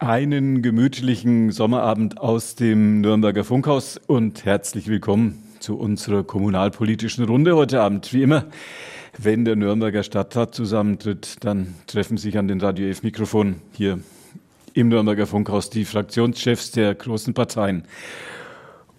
Einen gemütlichen Sommerabend aus dem Nürnberger Funkhaus und herzlich willkommen zu unserer kommunalpolitischen Runde heute Abend. Wie immer, wenn der Nürnberger Stadtrat zusammentritt, dann treffen sich an den Radio F Mikrofon hier im Nürnberger Funkhaus die Fraktionschefs der großen Parteien,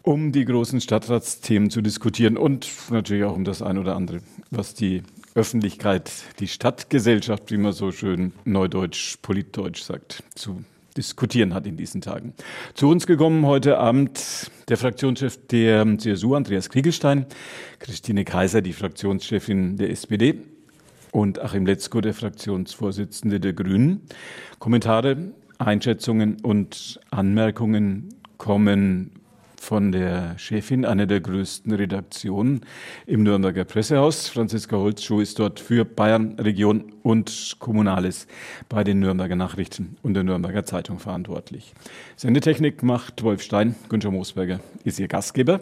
um die großen Stadtratsthemen zu diskutieren und natürlich auch um das ein oder andere, was die Öffentlichkeit, die Stadtgesellschaft, wie man so schön neudeutsch, politdeutsch sagt, zu diskutieren hat in diesen Tagen. Zu uns gekommen heute Abend der Fraktionschef der CSU, Andreas Kriegelstein, Christine Kaiser, die Fraktionschefin der SPD und Achim Letzko, der Fraktionsvorsitzende der Grünen. Kommentare, Einschätzungen und Anmerkungen kommen von der Chefin einer der größten Redaktionen im Nürnberger Pressehaus. Franziska Holzschuh ist dort für Bayern, Region und Kommunales bei den Nürnberger Nachrichten und der Nürnberger Zeitung verantwortlich. Sendetechnik macht Wolf Stein, Günther Moosberger ist ihr Gastgeber.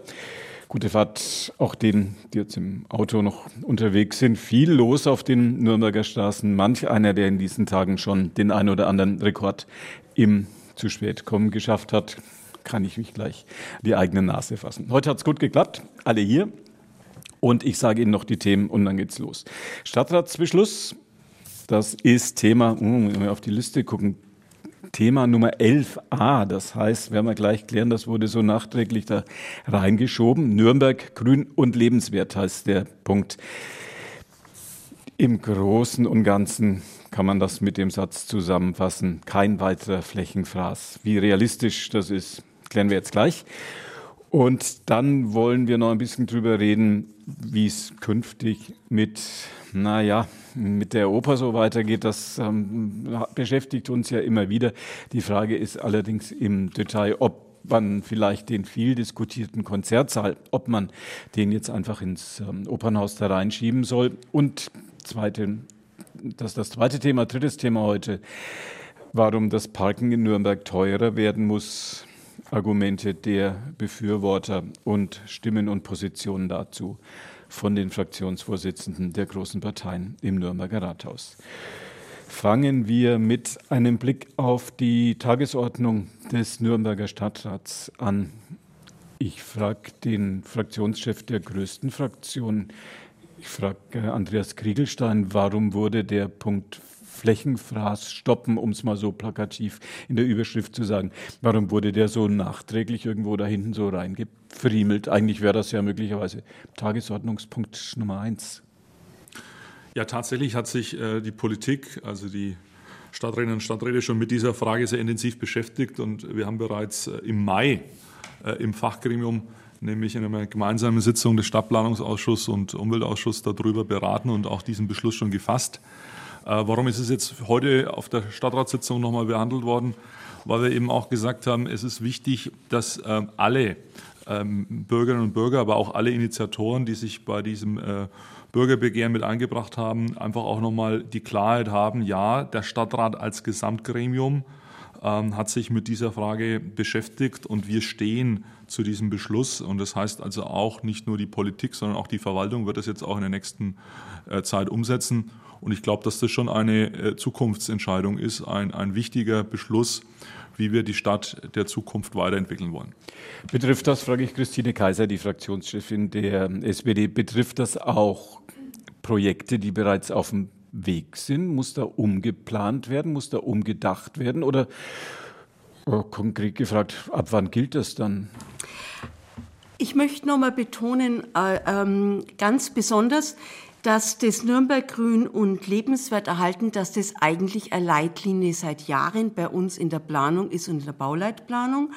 Gute Fahrt auch denen, die jetzt im Auto noch unterwegs sind. Viel los auf den Nürnberger Straßen. Manch einer, der in diesen Tagen schon den ein oder anderen Rekord im zu spät kommen geschafft hat kann ich mich gleich die eigene Nase fassen. Heute hat es gut geklappt, alle hier. Und ich sage Ihnen noch die Themen und dann geht's los. Stadtratsbeschluss, das ist Thema, wenn wir auf die Liste gucken, Thema Nummer 11a. Das heißt, werden wir gleich klären, das wurde so nachträglich da reingeschoben. Nürnberg grün und lebenswert heißt der Punkt. Im Großen und Ganzen kann man das mit dem Satz zusammenfassen. Kein weiterer Flächenfraß. Wie realistisch das ist, klären wir jetzt gleich. Und dann wollen wir noch ein bisschen drüber reden, wie es künftig mit, naja, mit der Oper so weitergeht. Das ähm, beschäftigt uns ja immer wieder. Die Frage ist allerdings im Detail, ob man vielleicht den viel diskutierten Konzertsaal, ob man den jetzt einfach ins ähm, Opernhaus da reinschieben soll. Und zweite, das das zweite Thema, drittes Thema heute, warum das Parken in Nürnberg teurer werden muss Argumente der Befürworter und Stimmen und Positionen dazu von den Fraktionsvorsitzenden der großen Parteien im Nürnberger Rathaus. Fangen wir mit einem Blick auf die Tagesordnung des Nürnberger Stadtrats an. Ich frage den Fraktionschef der größten Fraktion, ich frage Andreas Kriegelstein, warum wurde der Punkt Flächenfraß stoppen, um es mal so plakativ in der Überschrift zu sagen. Warum wurde der so nachträglich irgendwo da hinten so reingefriemelt? Eigentlich wäre das ja möglicherweise Tagesordnungspunkt Nummer eins. Ja, tatsächlich hat sich äh, die Politik, also die Stadträtinnen und Stadträte schon mit dieser Frage sehr intensiv beschäftigt und wir haben bereits äh, im Mai äh, im Fachgremium nämlich in einer gemeinsamen Sitzung des Stadtplanungsausschusses und Umweltausschusses darüber beraten und auch diesen Beschluss schon gefasst. Äh, warum ist es jetzt heute auf der Stadtratssitzung nochmal behandelt worden? Weil wir eben auch gesagt haben, es ist wichtig, dass ähm, alle ähm, Bürgerinnen und Bürger, aber auch alle Initiatoren, die sich bei diesem äh, Bürgerbegehren mit eingebracht haben, einfach auch nochmal die Klarheit haben, ja, der Stadtrat als Gesamtgremium ähm, hat sich mit dieser Frage beschäftigt und wir stehen zu diesem Beschluss. Und das heißt also auch nicht nur die Politik, sondern auch die Verwaltung wird das jetzt auch in der nächsten äh, Zeit umsetzen. Und ich glaube, dass das schon eine äh, Zukunftsentscheidung ist, ein, ein wichtiger Beschluss, wie wir die Stadt der Zukunft weiterentwickeln wollen. Betrifft das, frage ich Christine Kaiser, die Fraktionschefin der SPD, betrifft das auch Projekte, die bereits auf dem Weg sind? Muss da umgeplant werden? Muss da umgedacht werden? Oder äh, konkret gefragt, ab wann gilt das dann? Ich möchte noch mal betonen, äh, ähm, ganz besonders, dass das Nürnberg Grün und lebenswert erhalten, dass das eigentlich eine Leitlinie seit Jahren bei uns in der Planung ist und in der Bauleitplanung.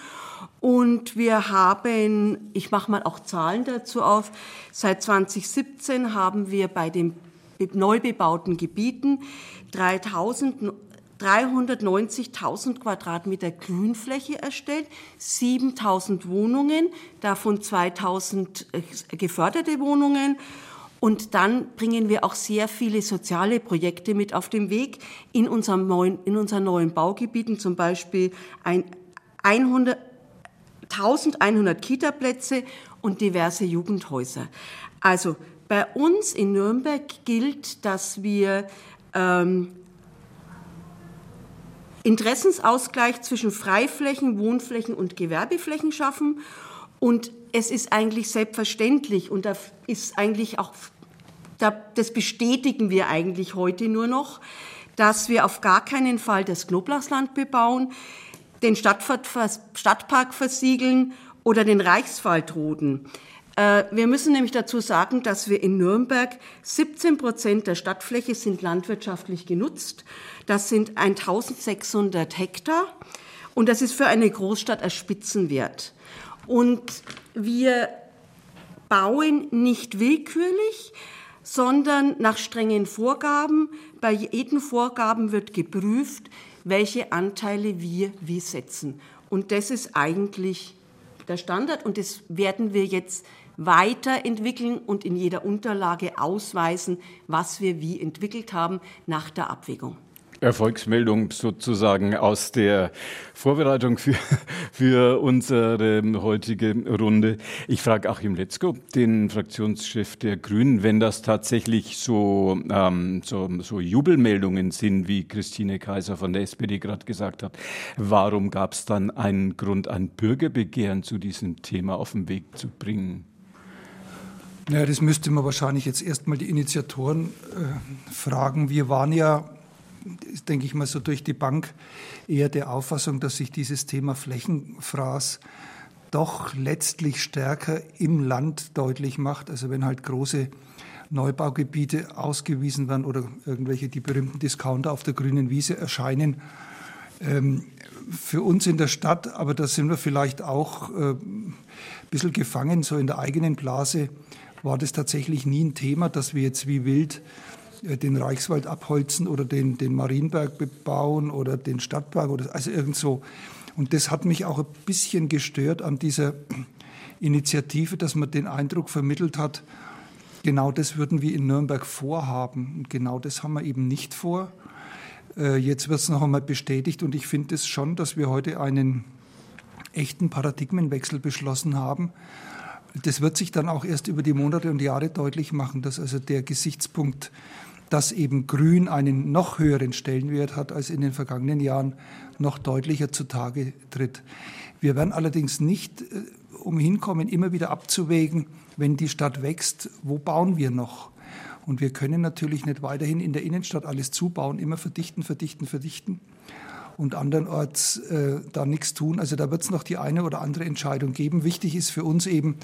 Und wir haben, ich mache mal auch Zahlen dazu auf, seit 2017 haben wir bei den neu bebauten Gebieten 3000 390.000 Quadratmeter Grünfläche erstellt, 7.000 Wohnungen, davon 2.000 äh, geförderte Wohnungen und dann bringen wir auch sehr viele soziale Projekte mit auf den Weg in, unserem neuen, in unseren neuen Baugebieten, zum Beispiel ein 100, 1100 Kita-Plätze und diverse Jugendhäuser. Also bei uns in Nürnberg gilt, dass wir ähm, Interessensausgleich zwischen Freiflächen, Wohnflächen und Gewerbeflächen schaffen. Und es ist eigentlich selbstverständlich und da ist eigentlich auch, das bestätigen wir eigentlich heute nur noch, dass wir auf gar keinen Fall das Knoblauchsland bebauen, den Stadtpark versiegeln oder den Reichswald roden. Äh, wir müssen nämlich dazu sagen, dass wir in Nürnberg 17 Prozent der Stadtfläche sind landwirtschaftlich genutzt. Das sind 1600 Hektar und das ist für eine Großstadt ein Spitzenwert. Und wir bauen nicht willkürlich, sondern nach strengen Vorgaben. Bei jedem Vorgaben wird geprüft, welche Anteile wir wie setzen. Und das ist eigentlich der Standard und das werden wir jetzt weiterentwickeln und in jeder Unterlage ausweisen, was wir wie entwickelt haben nach der Abwägung. Erfolgsmeldung sozusagen aus der Vorbereitung für, für unsere heutige Runde. Ich frage Achim Letzko, den Fraktionschef der Grünen, wenn das tatsächlich so, ähm, so, so Jubelmeldungen sind, wie Christine Kaiser von der SPD gerade gesagt hat, warum gab es dann einen Grund, ein Bürgerbegehren zu diesem Thema auf den Weg zu bringen? Ja, das müsste man wahrscheinlich jetzt erstmal die Initiatoren äh, fragen. Wir waren ja, denke ich mal, so durch die Bank eher der Auffassung, dass sich dieses Thema Flächenfraß doch letztlich stärker im Land deutlich macht. Also wenn halt große Neubaugebiete ausgewiesen werden oder irgendwelche die berühmten Discounter auf der grünen Wiese erscheinen. Ähm, für uns in der Stadt, aber da sind wir vielleicht auch äh, ein bisschen gefangen, so in der eigenen Blase, war das tatsächlich nie ein Thema, dass wir jetzt wie wild den Reichswald abholzen oder den, den Marienberg bebauen oder den Stadtpark oder also irgend so. Und das hat mich auch ein bisschen gestört an dieser Initiative, dass man den Eindruck vermittelt hat, genau das würden wir in Nürnberg vorhaben. Und genau das haben wir eben nicht vor. Äh, jetzt wird es noch einmal bestätigt und ich finde es schon, dass wir heute einen echten Paradigmenwechsel beschlossen haben das wird sich dann auch erst über die Monate und Jahre deutlich machen, dass also der Gesichtspunkt, dass eben Grün einen noch höheren Stellenwert hat als in den vergangenen Jahren, noch deutlicher zutage tritt. Wir werden allerdings nicht äh, umhin kommen, immer wieder abzuwägen, wenn die Stadt wächst, wo bauen wir noch? Und wir können natürlich nicht weiterhin in der Innenstadt alles zubauen, immer verdichten, verdichten, verdichten und andernorts äh, da nichts tun. Also da wird es noch die eine oder andere Entscheidung geben. Wichtig ist für uns eben,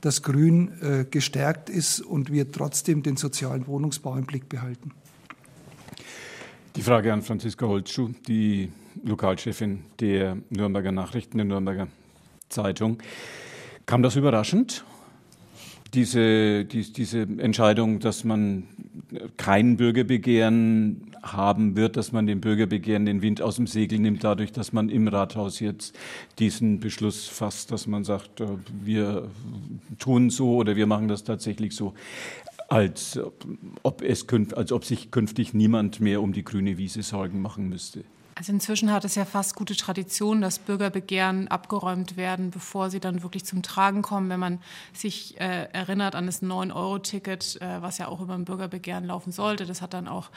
dass Grün äh, gestärkt ist und wir trotzdem den sozialen Wohnungsbau im Blick behalten. Die Frage an Franziska Holzschuh, die Lokalchefin der Nürnberger Nachrichten, der Nürnberger Zeitung. Kam das überraschend? Diese, die, diese Entscheidung, dass man kein Bürgerbegehren haben wird, dass man dem Bürgerbegehren den Wind aus dem Segel nimmt, dadurch, dass man im Rathaus jetzt diesen Beschluss fasst, dass man sagt, äh, wir tun so oder wir machen das tatsächlich so, als ob, es, als ob sich künftig niemand mehr um die grüne Wiese Sorgen machen müsste. Also inzwischen hat es ja fast gute Tradition, dass Bürgerbegehren abgeräumt werden, bevor sie dann wirklich zum Tragen kommen. Wenn man sich äh, erinnert an das 9-Euro-Ticket, äh, was ja auch über ein Bürgerbegehren laufen sollte, das hat dann auch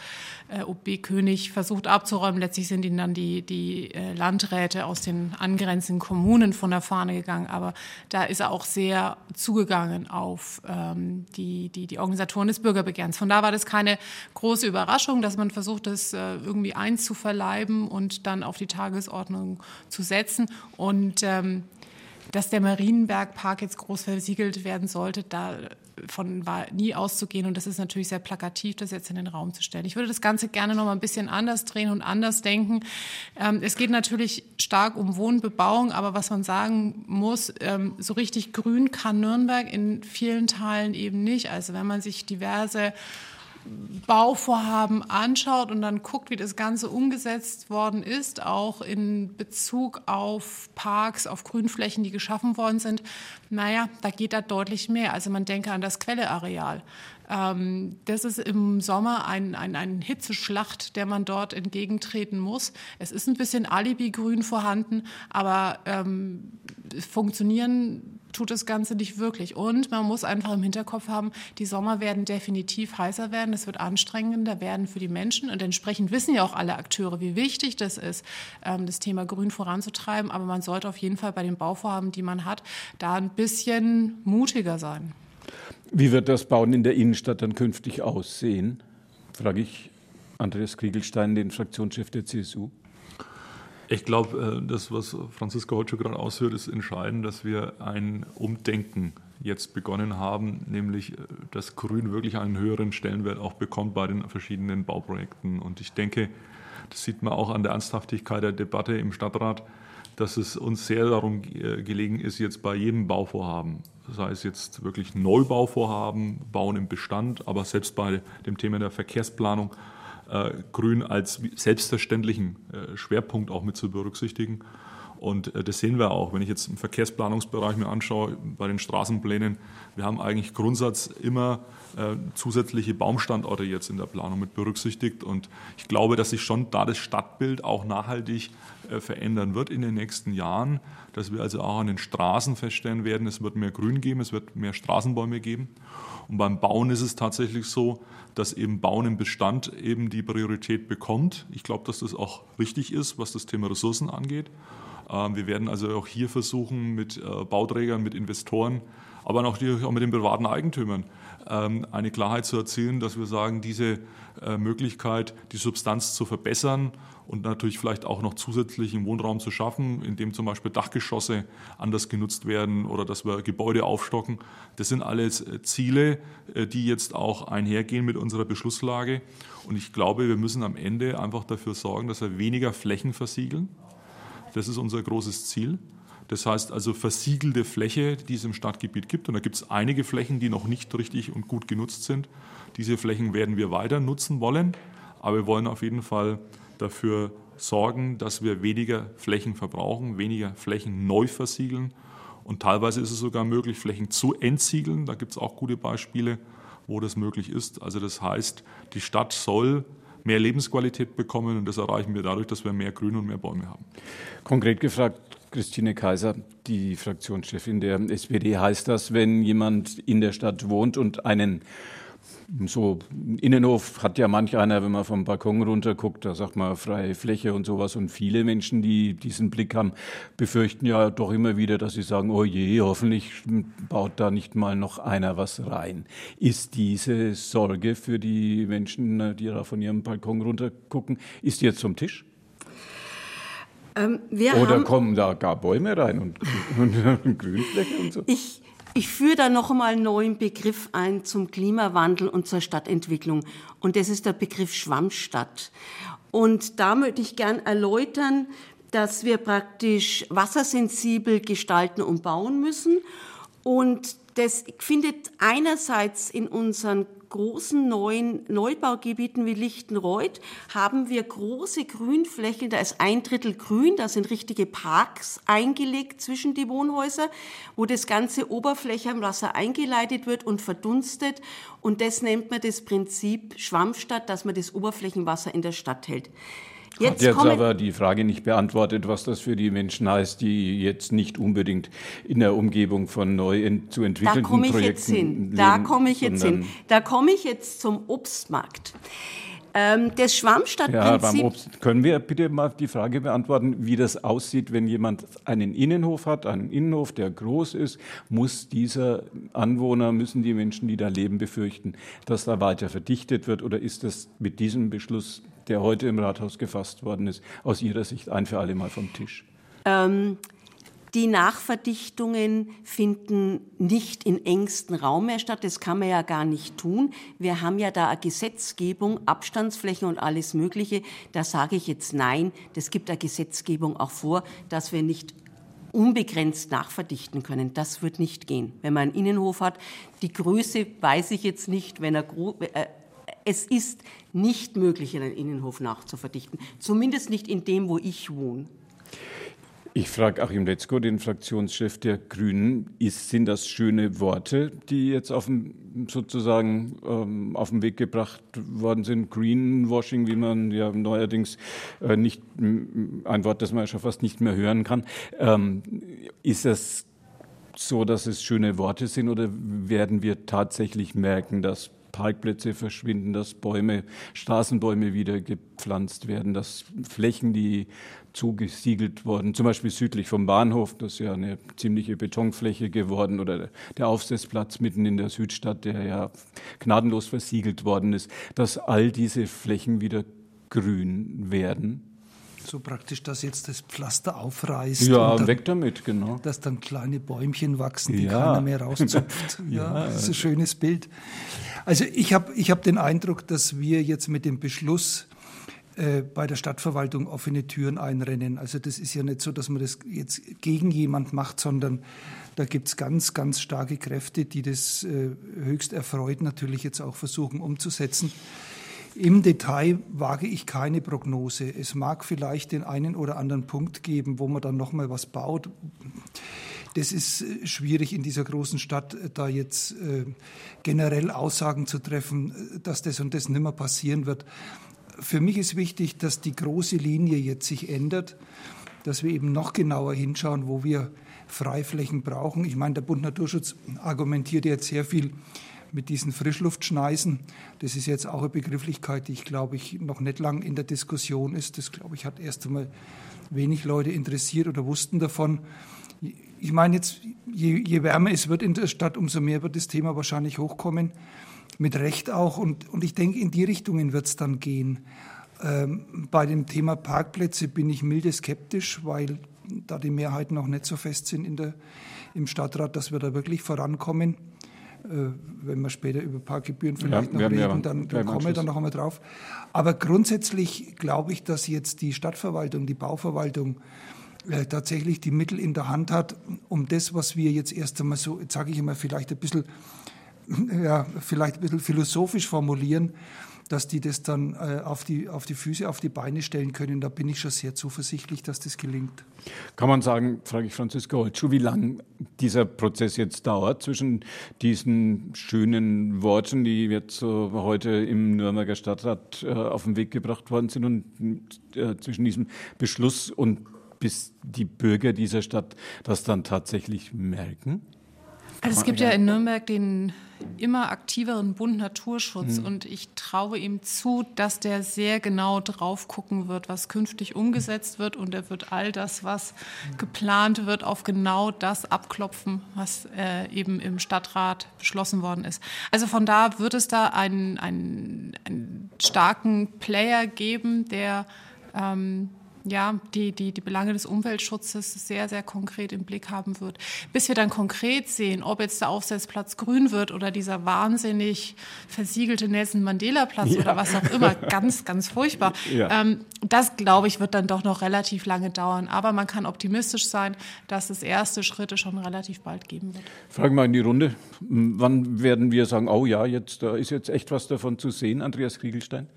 äh, OB König versucht abzuräumen. Letztlich sind ihnen dann die, die äh, Landräte aus den angrenzenden Kommunen von der Fahne gegangen. Aber da ist er auch sehr zugegangen auf ähm, die, die, die Organisatoren des Bürgerbegehrens. Von da war das keine große Überraschung, dass man versucht, das äh, irgendwie einzuverleiben und dann auf die Tagesordnung zu setzen. Und ähm, dass der Marienbergpark jetzt groß versiegelt werden sollte, davon war nie auszugehen. Und das ist natürlich sehr plakativ, das jetzt in den Raum zu stellen. Ich würde das Ganze gerne noch mal ein bisschen anders drehen und anders denken. Ähm, es geht natürlich stark um Wohnbebauung, aber was man sagen muss, ähm, so richtig grün kann Nürnberg in vielen Teilen eben nicht. Also wenn man sich diverse Bauvorhaben anschaut und dann guckt, wie das Ganze umgesetzt worden ist, auch in Bezug auf Parks, auf Grünflächen, die geschaffen worden sind, naja, da geht da deutlich mehr. Also man denke an das Quelleareal. Ähm, das ist im Sommer ein, ein, ein Hitzeschlacht, der man dort entgegentreten muss. Es ist ein bisschen Alibi-Grün vorhanden, aber ähm, funktionieren tut das Ganze nicht wirklich. Und man muss einfach im Hinterkopf haben, die Sommer werden definitiv heißer werden, es wird anstrengender werden für die Menschen und entsprechend wissen ja auch alle Akteure, wie wichtig das ist, ähm, das Thema Grün voranzutreiben. Aber man sollte auf jeden Fall bei den Bauvorhaben, die man hat, da ein bisschen mutiger sein. Wie wird das Bauen in der Innenstadt dann künftig aussehen? Frage ich Andreas Kriegelstein, den Fraktionschef der CSU. Ich glaube, äh, das, was Franziska heute gerade ausführt, ist entscheidend, dass wir ein Umdenken jetzt begonnen haben, nämlich, äh, dass Grün wirklich einen höheren Stellenwert auch bekommt bei den verschiedenen Bauprojekten. Und ich denke, das sieht man auch an der Ernsthaftigkeit der Debatte im Stadtrat, dass es uns sehr darum äh, gelegen ist, jetzt bei jedem Bauvorhaben, sei es jetzt wirklich Neubauvorhaben, Bauen im Bestand, aber selbst bei dem Thema der Verkehrsplanung, Grün als selbstverständlichen äh, Schwerpunkt auch mit zu berücksichtigen. Und äh, das sehen wir auch, wenn ich jetzt im Verkehrsplanungsbereich mir anschaue, bei den Straßenplänen, wir haben eigentlich Grundsatz immer äh, zusätzliche Baumstandorte jetzt in der Planung mit berücksichtigt. Und ich glaube, dass sich schon da das Stadtbild auch nachhaltig äh, verändern wird in den nächsten Jahren, dass wir also auch an den Straßen feststellen werden, es wird mehr Grün geben, es wird mehr Straßenbäume geben. Und beim Bauen ist es tatsächlich so, dass eben Bauen im Bestand eben die Priorität bekommt. Ich glaube, dass das auch richtig ist, was das Thema Ressourcen angeht. Ähm, wir werden also auch hier versuchen, mit äh, Bauträgern, mit Investoren, aber natürlich auch mit den privaten Eigentümern ähm, eine Klarheit zu erzielen, dass wir sagen, diese äh, Möglichkeit, die Substanz zu verbessern und natürlich vielleicht auch noch zusätzlichen Wohnraum zu schaffen, indem zum Beispiel Dachgeschosse anders genutzt werden oder dass wir Gebäude aufstocken. Das sind alles äh, Ziele, die jetzt auch einhergehen mit unserer Beschlusslage. Und ich glaube, wir müssen am Ende einfach dafür sorgen, dass wir weniger Flächen versiegeln. Das ist unser großes Ziel. Das heißt also versiegelte Fläche, die es im Stadtgebiet gibt. Und da gibt es einige Flächen, die noch nicht richtig und gut genutzt sind. Diese Flächen werden wir weiter nutzen wollen. Aber wir wollen auf jeden Fall dafür sorgen, dass wir weniger Flächen verbrauchen, weniger Flächen neu versiegeln. Und teilweise ist es sogar möglich, Flächen zu entsiegeln. Da gibt es auch gute Beispiele, wo das möglich ist. Also das heißt, die Stadt soll mehr Lebensqualität bekommen und das erreichen wir dadurch, dass wir mehr Grün und mehr Bäume haben. Konkret gefragt, Christine Kaiser, die Fraktionschefin der SPD, heißt das, wenn jemand in der Stadt wohnt und einen so Innenhof hat ja manch einer, wenn man vom Balkon runter guckt, da sagt man freie Fläche und sowas. Und viele Menschen, die diesen Blick haben, befürchten ja doch immer wieder, dass sie sagen, oh je, hoffentlich baut da nicht mal noch einer was rein. Ist diese Sorge für die Menschen, die da von ihrem Balkon runter gucken, ist die jetzt zum Tisch? Ähm, Oder kommen da gar Bäume rein und, und, und Grünfläche und so? Ich, ich führe da noch einmal einen neuen Begriff ein zum Klimawandel und zur Stadtentwicklung. Und das ist der Begriff Schwammstadt. Und da möchte ich gern erläutern, dass wir praktisch wassersensibel gestalten und bauen müssen. Und das findet einerseits in unseren großen neuen Neubaugebieten wie Lichtenreuth haben wir große Grünflächen, da ist ein Drittel grün, da sind richtige Parks eingelegt zwischen die Wohnhäuser, wo das ganze Oberflächenwasser eingeleitet wird und verdunstet. Und das nennt man das Prinzip Schwammstadt, dass man das Oberflächenwasser in der Stadt hält. Jetzt Hat jetzt aber die Frage nicht beantwortet, was das für die Menschen heißt, die jetzt nicht unbedingt in der Umgebung von neu in, zu entwickelnden Projekten Da komme ich jetzt hin. Da komme ich jetzt hin. Da komme ich jetzt zum Obstmarkt. Ähm, das Schwammstadtprinzip. Ja, beim Obst. Können wir bitte mal die Frage beantworten, wie das aussieht, wenn jemand einen Innenhof hat, einen Innenhof, der groß ist, muss dieser Anwohner, müssen die Menschen, die da leben, befürchten, dass da weiter verdichtet wird oder ist das mit diesem Beschluss, der heute im Rathaus gefasst worden ist, aus Ihrer Sicht ein für alle Mal vom Tisch? Ähm, die Nachverdichtungen finden nicht in engstem Raum mehr statt. Das kann man ja gar nicht tun. Wir haben ja da eine Gesetzgebung, Abstandsflächen und alles Mögliche. Da sage ich jetzt nein. Das gibt eine Gesetzgebung auch vor, dass wir nicht unbegrenzt nachverdichten können. Das wird nicht gehen. Wenn man einen Innenhof hat, die Größe weiß ich jetzt nicht, wenn er äh, es ist nicht möglich, einen Innenhof nachzuverdichten. Zumindest nicht in dem, wo ich wohne. Ich frage Achim Letzko, den Fraktionschef der Grünen, ist, sind das schöne Worte, die jetzt auf dem, sozusagen ähm, auf den Weg gebracht worden sind? Greenwashing, wie man ja neuerdings äh, nicht, ein Wort, das man schon fast nicht mehr hören kann. Ähm, ist das so, dass es schöne Worte sind oder werden wir tatsächlich merken, dass Parkplätze verschwinden, dass Bäume, Straßenbäume wieder gepflanzt werden, dass Flächen, die zugesiegelt wurden, zum Beispiel südlich vom Bahnhof, das ist ja eine ziemliche Betonfläche geworden, oder der Aufsetzplatz mitten in der Südstadt, der ja gnadenlos versiegelt worden ist, dass all diese Flächen wieder grün werden. So praktisch, dass jetzt das Pflaster aufreißt. Ja, dann, weg damit, genau. Dass dann kleine Bäumchen wachsen, die ja. keiner mehr rauszupft. ja, ja, das ist ein schönes Bild. Also ich habe ich hab den Eindruck, dass wir jetzt mit dem Beschluss äh, bei der Stadtverwaltung offene Türen einrennen. Also das ist ja nicht so, dass man das jetzt gegen jemand macht, sondern da gibt es ganz, ganz starke Kräfte, die das äh, höchst erfreut natürlich jetzt auch versuchen umzusetzen. Im Detail wage ich keine Prognose. Es mag vielleicht den einen oder anderen Punkt geben, wo man dann noch mal was baut. Das ist äh, schwierig in dieser großen Stadt, äh, da jetzt äh, generell Aussagen zu treffen, dass das und das nimmer passieren wird. Für mich ist wichtig, dass die große Linie jetzt sich ändert, dass wir eben noch genauer hinschauen, wo wir Freiflächen brauchen. Ich meine, der Bund Naturschutz argumentiert jetzt sehr viel mit diesen Frischluftschneisen. Das ist jetzt auch eine Begrifflichkeit, die ich glaube ich noch nicht lang in der Diskussion ist. Das glaube ich hat erst einmal wenig Leute interessiert oder wussten davon. Ich meine jetzt, je, je wärmer es wird in der Stadt, umso mehr wird das Thema wahrscheinlich hochkommen. Mit Recht auch. Und, und ich denke, in die Richtungen wird es dann gehen. Ähm, bei dem Thema Parkplätze bin ich milde skeptisch, weil da die Mehrheiten noch nicht so fest sind in der, im Stadtrat, dass wir da wirklich vorankommen. Äh, wenn wir später über Parkgebühren vielleicht ja, noch reden, dann, dann kommen wir dann noch einmal drauf. Aber grundsätzlich glaube ich, dass jetzt die Stadtverwaltung, die Bauverwaltung äh, tatsächlich die Mittel in der Hand hat, um das, was wir jetzt erst einmal so, sage ich immer vielleicht ein bisschen, ja, vielleicht ein bisschen philosophisch formulieren, dass die das dann äh, auf, die, auf die Füße, auf die Beine stellen können. Da bin ich schon sehr zuversichtlich, dass das gelingt. Kann man sagen, frage ich Franziska Holtschuh, wie lange dieser Prozess jetzt dauert zwischen diesen schönen Worten, die jetzt so heute im Nürnberger Stadtrat äh, auf den Weg gebracht worden sind und äh, zwischen diesem Beschluss und bis die Bürger dieser Stadt das dann tatsächlich merken? Also es gibt ja in Nürnberg den immer aktiveren Bund Naturschutz mhm. und ich traue ihm zu, dass der sehr genau drauf gucken wird, was künftig umgesetzt wird und er wird all das, was geplant wird, auf genau das abklopfen, was äh, eben im Stadtrat beschlossen worden ist. Also von da wird es da einen, einen, einen starken Player geben, der ähm, ja, die, die, die Belange des Umweltschutzes sehr, sehr konkret im Blick haben wird. Bis wir dann konkret sehen, ob jetzt der Aufsetzplatz grün wird oder dieser wahnsinnig versiegelte Nelson Mandela Platz ja. oder was auch immer, ganz, ganz furchtbar. Ja. Ähm, das, glaube ich, wird dann doch noch relativ lange dauern. Aber man kann optimistisch sein, dass es erste Schritte schon relativ bald geben wird. Fragen wir in die Runde. Wann werden wir sagen, oh ja, jetzt, da ist jetzt echt was davon zu sehen, Andreas Kriegelstein?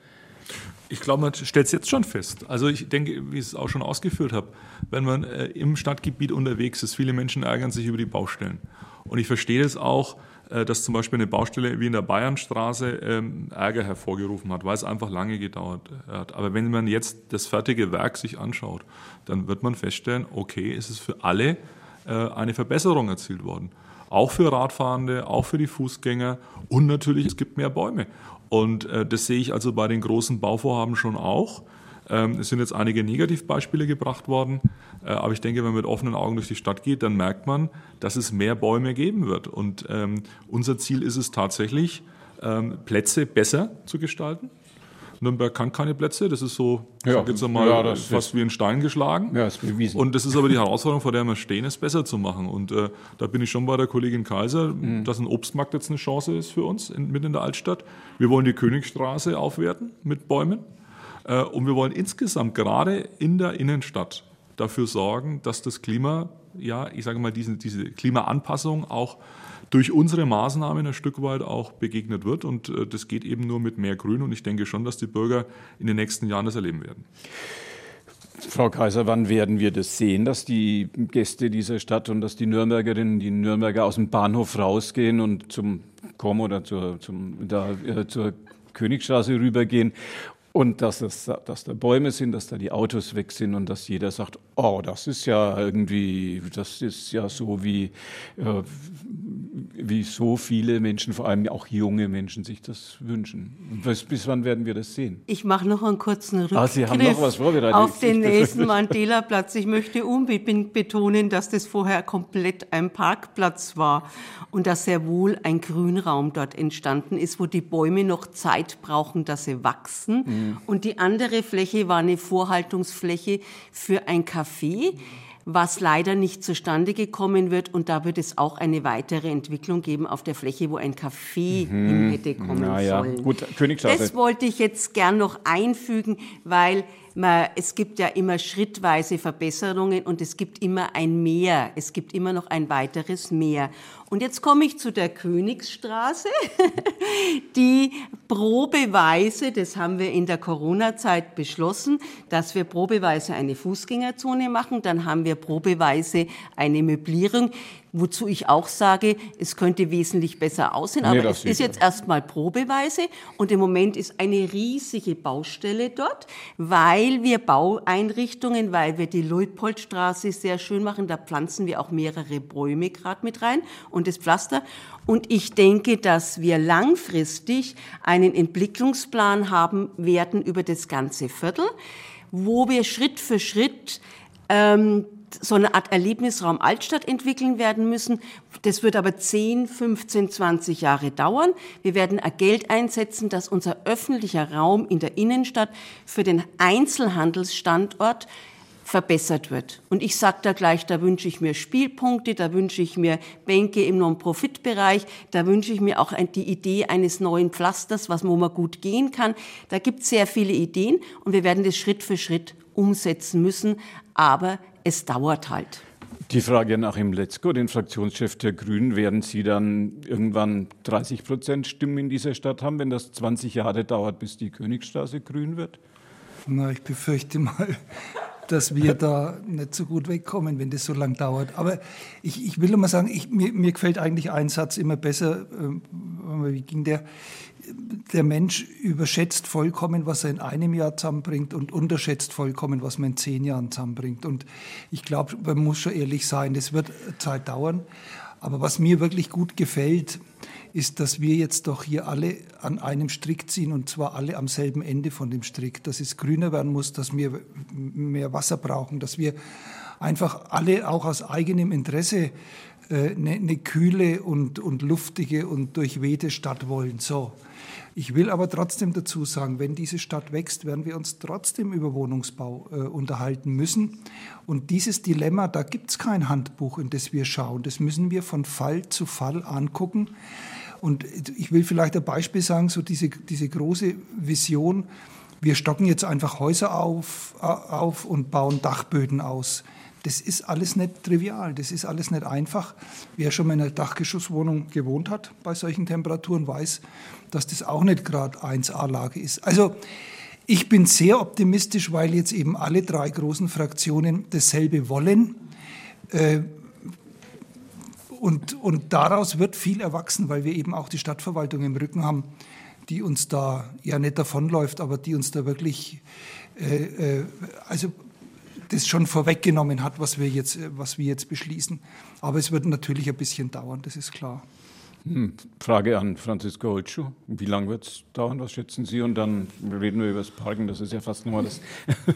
Ich glaube, man stellt es jetzt schon fest. Also ich denke, wie ich es auch schon ausgeführt habe, wenn man äh, im Stadtgebiet unterwegs ist, viele Menschen ärgern sich über die Baustellen. Und ich verstehe es auch, äh, dass zum Beispiel eine Baustelle wie in der Bayernstraße ähm, Ärger hervorgerufen hat, weil es einfach lange gedauert hat. Aber wenn man jetzt das fertige Werk sich anschaut, dann wird man feststellen, okay, es ist für alle äh, eine Verbesserung erzielt worden. Auch für Radfahrende, auch für die Fußgänger und natürlich, es gibt mehr Bäume. Und äh, das sehe ich also bei den großen Bauvorhaben schon auch. Ähm, es sind jetzt einige Negativbeispiele gebracht worden, äh, aber ich denke, wenn man mit offenen Augen durch die Stadt geht, dann merkt man, dass es mehr Bäume geben wird. Und ähm, unser Ziel ist es tatsächlich, ähm, Plätze besser zu gestalten. Nürnberg kann keine Plätze, das ist so, ja, sag jetzt einmal, ja, fast wie ein Stein geschlagen. Ja, ist bewiesen. Und das ist aber die Herausforderung, vor der wir stehen, es besser zu machen. Und äh, da bin ich schon bei der Kollegin Kaiser, mhm. dass ein Obstmarkt jetzt eine Chance ist für uns in, mitten in der Altstadt. Wir wollen die Königstraße aufwerten mit Bäumen. Äh, und wir wollen insgesamt gerade in der Innenstadt dafür sorgen, dass das Klima, ja, ich sage mal, diese, diese Klimaanpassung auch durch unsere Maßnahmen ein Stück weit auch begegnet wird. Und äh, das geht eben nur mit mehr Grün. Und ich denke schon, dass die Bürger in den nächsten Jahren das erleben werden. Frau Kaiser, wann werden wir das sehen, dass die Gäste dieser Stadt und dass die Nürnbergerinnen, die Nürnberger aus dem Bahnhof rausgehen und zum Kom oder zur, zum, da, äh, zur Königstraße rübergehen Und dass, es, dass da Bäume sind, dass da die Autos weg sind und dass jeder sagt, oh, das ist ja irgendwie, das ist ja so wie, äh, wie so viele Menschen, vor allem auch junge Menschen, sich das wünschen. Bis, bis wann werden wir das sehen? Ich mache noch einen kurzen Rückgriff ah, Sie haben noch was vorbereitet. auf den nächsten Mandela-Platz. Ich möchte unbedingt betonen, dass das vorher komplett ein Parkplatz war und dass sehr wohl ein Grünraum dort entstanden ist, wo die Bäume noch Zeit brauchen, dass sie wachsen. Mhm und die andere Fläche war eine Vorhaltungsfläche für ein Café was leider nicht zustande gekommen wird. Und da wird es auch eine weitere Entwicklung geben auf der Fläche, wo ein Café mhm. hin hätte kommen Na ja. sollen. Gut, Das wollte ich jetzt gern noch einfügen, weil man, es gibt ja immer schrittweise Verbesserungen und es gibt immer ein Mehr. Es gibt immer noch ein weiteres Mehr. Und jetzt komme ich zu der Königsstraße, die probeweise, das haben wir in der Corona-Zeit beschlossen, dass wir probeweise eine Fußgängerzone machen, dann haben wir probeweise eine Möblierung wozu ich auch sage, es könnte wesentlich besser aussehen, aber nee, es ist jetzt erstmal probeweise und im Moment ist eine riesige Baustelle dort, weil wir Baueinrichtungen, weil wir die Luitpoldstraße sehr schön machen, da pflanzen wir auch mehrere Bäume gerade mit rein und das Pflaster. Und ich denke, dass wir langfristig einen Entwicklungsplan haben werden über das ganze Viertel, wo wir Schritt für Schritt ähm, so eine Art Erlebnisraum Altstadt entwickeln werden müssen. Das wird aber 10, 15, 20 Jahre dauern. Wir werden Geld einsetzen, dass unser öffentlicher Raum in der Innenstadt für den Einzelhandelsstandort verbessert wird. Und ich sage da gleich, da wünsche ich mir Spielpunkte, da wünsche ich mir Bänke im Non-Profit-Bereich, da wünsche ich mir auch die Idee eines neuen Pflasters, was wo man gut gehen kann. Da gibt es sehr viele Ideen und wir werden das Schritt für Schritt umsetzen müssen. Aber es dauert halt. Die Frage nach dem Letzko, den Fraktionschef der Grünen, werden Sie dann irgendwann 30 Prozent Stimmen in dieser Stadt haben, wenn das 20 Jahre dauert, bis die Königstraße grün wird? Na, ich befürchte mal, dass wir da nicht so gut wegkommen, wenn das so lang dauert. Aber ich, ich will mal sagen, ich, mir, mir gefällt eigentlich ein Satz immer besser. Äh, wie ging der? Der Mensch überschätzt vollkommen, was er in einem Jahr zusammenbringt und unterschätzt vollkommen, was man in zehn Jahren zusammenbringt. Und ich glaube, man muss schon ehrlich sein, das wird Zeit dauern. Aber was mir wirklich gut gefällt, ist, dass wir jetzt doch hier alle an einem Strick ziehen und zwar alle am selben Ende von dem Strick, dass es grüner werden muss, dass wir mehr Wasser brauchen, dass wir einfach alle auch aus eigenem Interesse eine, äh, eine kühle und, und luftige und durchwehte Stadt wollen. So. Ich will aber trotzdem dazu sagen, wenn diese Stadt wächst, werden wir uns trotzdem über Wohnungsbau äh, unterhalten müssen. Und dieses Dilemma, da gibt es kein Handbuch, in das wir schauen. Das müssen wir von Fall zu Fall angucken. Und ich will vielleicht ein Beispiel sagen, so diese, diese große Vision, wir stocken jetzt einfach Häuser auf, auf und bauen Dachböden aus. Das ist alles nicht trivial, das ist alles nicht einfach. Wer schon mal in einer Dachgeschosswohnung gewohnt hat bei solchen Temperaturen, weiß, dass das auch nicht gerade 1A-Lage ist. Also ich bin sehr optimistisch, weil jetzt eben alle drei großen Fraktionen dasselbe wollen. Äh, und, und daraus wird viel erwachsen, weil wir eben auch die Stadtverwaltung im Rücken haben, die uns da ja nicht davonläuft, aber die uns da wirklich äh, äh also das schon vorweggenommen hat, was wir jetzt, was wir jetzt beschließen. Aber es wird natürlich ein bisschen dauern, das ist klar. Hm, Frage an Franziska Holtschuh. Wie lange wird es dauern? Was schätzen Sie? Und dann reden wir über das Parken. Das ist ja fast nochmal das,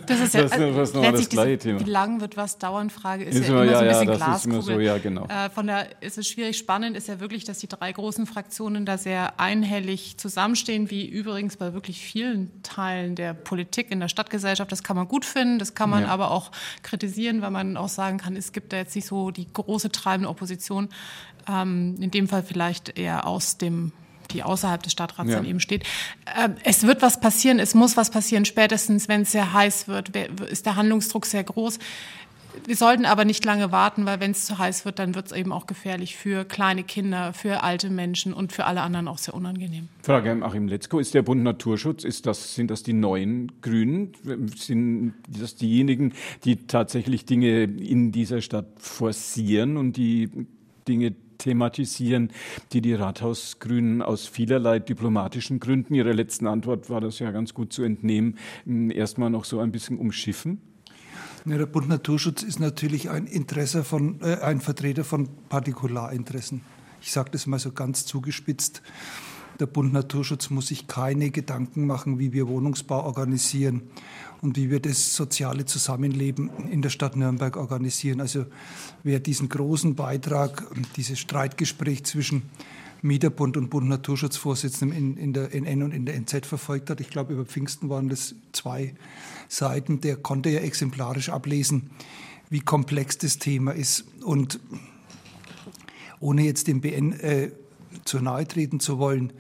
das, ist ja, das, also, fast nochmal das gleiche Thema. Wie lange wird was dauern? Frage ist, ist ja immer, immer so ein bisschen ja, Glaskugel. So, ja, genau. Äh, von der ist es schwierig. Spannend ist ja wirklich, dass die drei großen Fraktionen da sehr einhellig zusammenstehen, wie übrigens bei wirklich vielen Teilen der Politik in der Stadtgesellschaft. Das kann man gut finden, das kann man ja. aber auch kritisieren, weil man auch sagen kann, es gibt da jetzt nicht so die große treibende Opposition ähm, in dem Fall vielleicht eher aus dem die außerhalb des Stadtrats ja. dann eben steht. Ähm, es wird was passieren, es muss was passieren, spätestens wenn es sehr heiß wird, ist der Handlungsdruck sehr groß. Wir sollten aber nicht lange warten, weil wenn es zu heiß wird, dann wird es eben auch gefährlich für kleine Kinder, für alte Menschen und für alle anderen auch sehr unangenehm. Frage an Achim Letzko, ist der Bund Naturschutz, ist das, sind das die neuen Grünen? Sind das diejenigen, die tatsächlich Dinge in dieser Stadt forcieren und die Dinge thematisieren, die die Rathausgrünen aus vielerlei diplomatischen Gründen, Ihrer letzten Antwort war das ja ganz gut zu entnehmen, erstmal noch so ein bisschen umschiffen? Ja, der Bund Naturschutz ist natürlich ein Interesse von, äh, ein Vertreter von Partikularinteressen. Ich sage das mal so ganz zugespitzt. Der Bund Naturschutz muss sich keine Gedanken machen, wie wir Wohnungsbau organisieren und wie wir das soziale Zusammenleben in der Stadt Nürnberg organisieren. Also wer diesen großen Beitrag, dieses Streitgespräch zwischen Mieterbund und Bund Naturschutzvorsitzenden in, in der NN und in der NZ verfolgt hat, ich glaube über Pfingsten waren das zwei Seiten, der konnte ja exemplarisch ablesen, wie komplex das Thema ist. Und ohne jetzt dem BN äh, zu nahe treten zu wollen,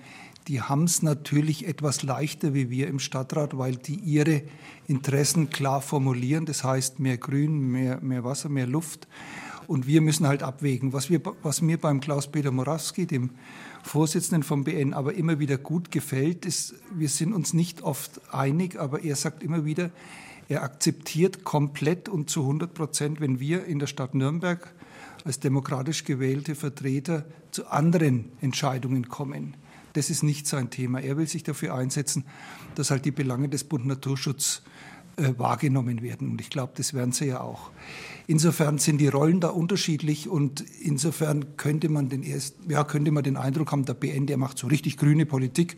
die haben es natürlich etwas leichter wie wir im Stadtrat, weil die ihre Interessen klar formulieren. Das heißt mehr Grün, mehr, mehr Wasser, mehr Luft. Und wir müssen halt abwägen. Was, wir, was mir beim Klaus-Peter Morawski, dem Vorsitzenden vom BN, aber immer wieder gut gefällt, ist, wir sind uns nicht oft einig, aber er sagt immer wieder, er akzeptiert komplett und zu 100 Prozent, wenn wir in der Stadt Nürnberg als demokratisch gewählte Vertreter zu anderen Entscheidungen kommen. Das ist nicht sein Thema. Er will sich dafür einsetzen, dass halt die Belange des Bund Naturschutz äh, wahrgenommen werden. Und ich glaube, das werden sie ja auch. Insofern sind die Rollen da unterschiedlich und insofern könnte man den erst, ja, könnte man den Eindruck haben, der BN, der macht so richtig grüne Politik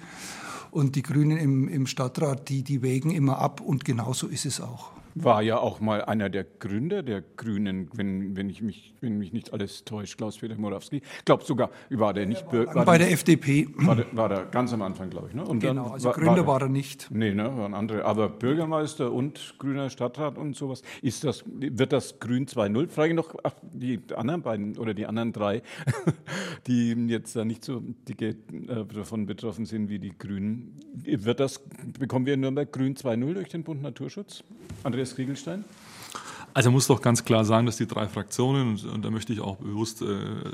und die Grünen im, im Stadtrat, die, die wägen immer ab und genauso ist es auch. War ja auch mal einer der Gründer der Grünen, wenn, wenn, ich mich, wenn mich nicht alles täuscht, Klaus-Peter Morawski. Ich glaube sogar, war der nicht... War war bei der, der FDP. War der, war der ganz am Anfang, glaube ich. Ne? Und genau, also war, Gründer war, war, er nicht. Nee, ne, waren andere. Aber Bürgermeister und grüner Stadtrat und sowas. Ist das, wird das Grün 2.0? Frage ich noch ach, die anderen beiden oder die anderen drei, die jetzt da nicht so dicke, äh, davon betroffen sind wie die Grünen. Wird das, bekommen wir in Nürnberg Grün 2.0 durch den Bund Naturschutz? André Andreas Kriegelstein? Also muss doch ganz klar sagen, dass die drei Fraktionen, und, und da möchte ich auch bewusst äh,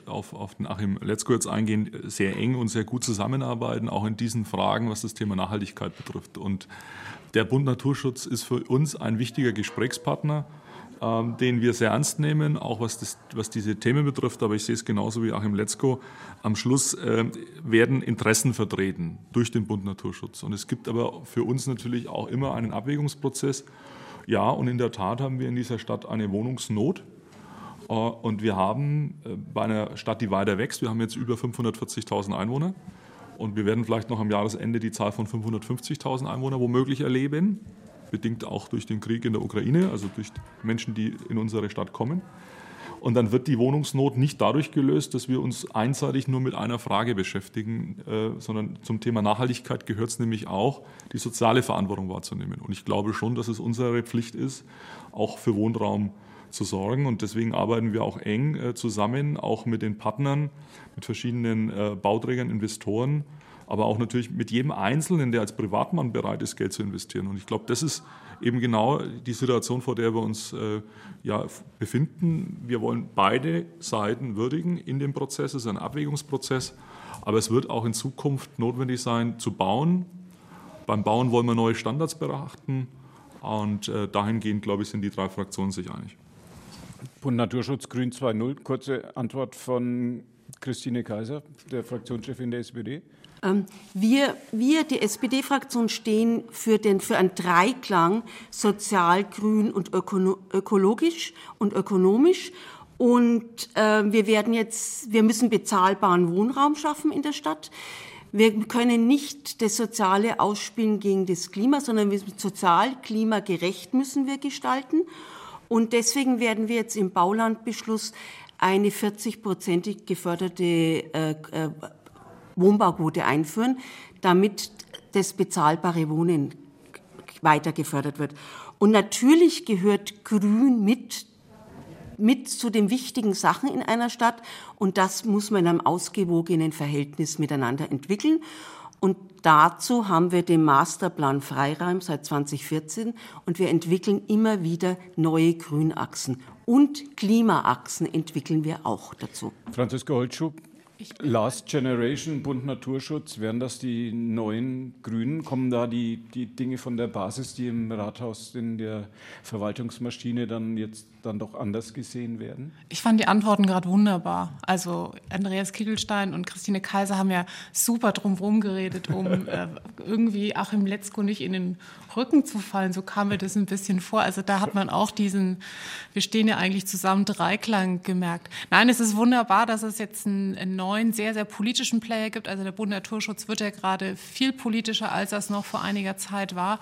auf, auf den Achim Letzko jetzt eingehen, sehr eng und sehr gut zusammenarbeiten, auch in diesen Fragen, was das Thema Nachhaltigkeit betrifft. Und der Bund Naturschutz ist für uns ein wichtiger Gesprächspartner, ähm, den wir sehr ernst nehmen, auch was, das, was diese Themen betrifft. Aber ich sehe es genauso wie Achim Letzko. Am Schluss äh, werden Interessen vertreten durch den Bund Naturschutz. Und es gibt aber für uns natürlich auch immer einen Abwägungsprozess. Ja, und in der Tat haben wir in dieser Stadt eine Wohnungsnot. Äh, und wir haben äh, bei einer Stadt, die weiter wächst, wir haben jetzt über 540.000 Einwohner. Und wir werden vielleicht noch am Jahresende die Zahl von 550.000 Einwohnern womöglich erleben, bedingt auch durch den Krieg in der Ukraine, also durch Menschen, die in unsere Stadt kommen. Und dann wird die Wohnungsnot nicht dadurch gelöst, dass wir uns einseitig nur mit einer Frage beschäftigen, äh, sondern zum Thema Nachhaltigkeit gehört es nämlich auch, die soziale Verantwortung wahrzunehmen. Und ich glaube schon, dass es unsere Pflicht ist, auch für Wohnraum zu sorgen. Und deswegen arbeiten wir auch eng äh, zusammen, auch mit den Partnern, mit verschiedenen äh, Bauträgern, Investoren, aber auch natürlich mit jedem Einzelnen, der als Privatmann bereit ist, Geld zu investieren. Und ich glaube, das ist eben genau die Situation, vor der wir uns äh, ja, befinden. Wir wollen beide Seiten würdigen in dem Prozess. Es ist ein Abwägungsprozess, aber es wird auch in Zukunft notwendig sein, zu bauen. Beim Bauen wollen wir neue Standards beachten und äh, dahingehend, glaube ich, sind die drei Fraktionen sich einig. Bund Naturschutz Grün 2.0, kurze Antwort von Christine Kaiser, der Fraktionschefin der SPD. Ähm, wir, wir, die SPD-Fraktion, stehen für, den, für einen Dreiklang sozial, grün und ökologisch und ökonomisch. Und äh, wir werden jetzt, wir müssen bezahlbaren Wohnraum schaffen in der Stadt. Wir können nicht das Soziale ausspielen gegen das Klima, sondern wir sozial, klimagerecht müssen wir gestalten. Und deswegen werden wir jetzt im Baulandbeschluss eine 40-prozentig geförderte äh, äh, Wohnbauquote einführen, damit das bezahlbare Wohnen weiter gefördert wird. Und natürlich gehört Grün mit, mit zu den wichtigen Sachen in einer Stadt und das muss man in einem ausgewogenen Verhältnis miteinander entwickeln. Und dazu haben wir den Masterplan Freiraum seit 2014 und wir entwickeln immer wieder neue Grünachsen und Klimaachsen entwickeln wir auch dazu. Franziska Holtschuh, Last Generation, Bund Naturschutz, wären das die neuen Grünen? Kommen da die, die Dinge von der Basis, die im Rathaus in der Verwaltungsmaschine dann jetzt dann doch anders gesehen werden? Ich fand die Antworten gerade wunderbar. Also Andreas Kiegelstein und Christine Kaiser haben ja super drumherum geredet, um äh, irgendwie auch im Letzko nicht in den Rücken zu fallen. So kam mir das ein bisschen vor. Also da hat man auch diesen, wir stehen ja eigentlich zusammen, Dreiklang gemerkt. Nein, es ist wunderbar, dass es jetzt einen, einen neuen, sehr, sehr politischen Player gibt. Also der Bund Naturschutz wird ja gerade viel politischer, als das noch vor einiger Zeit war.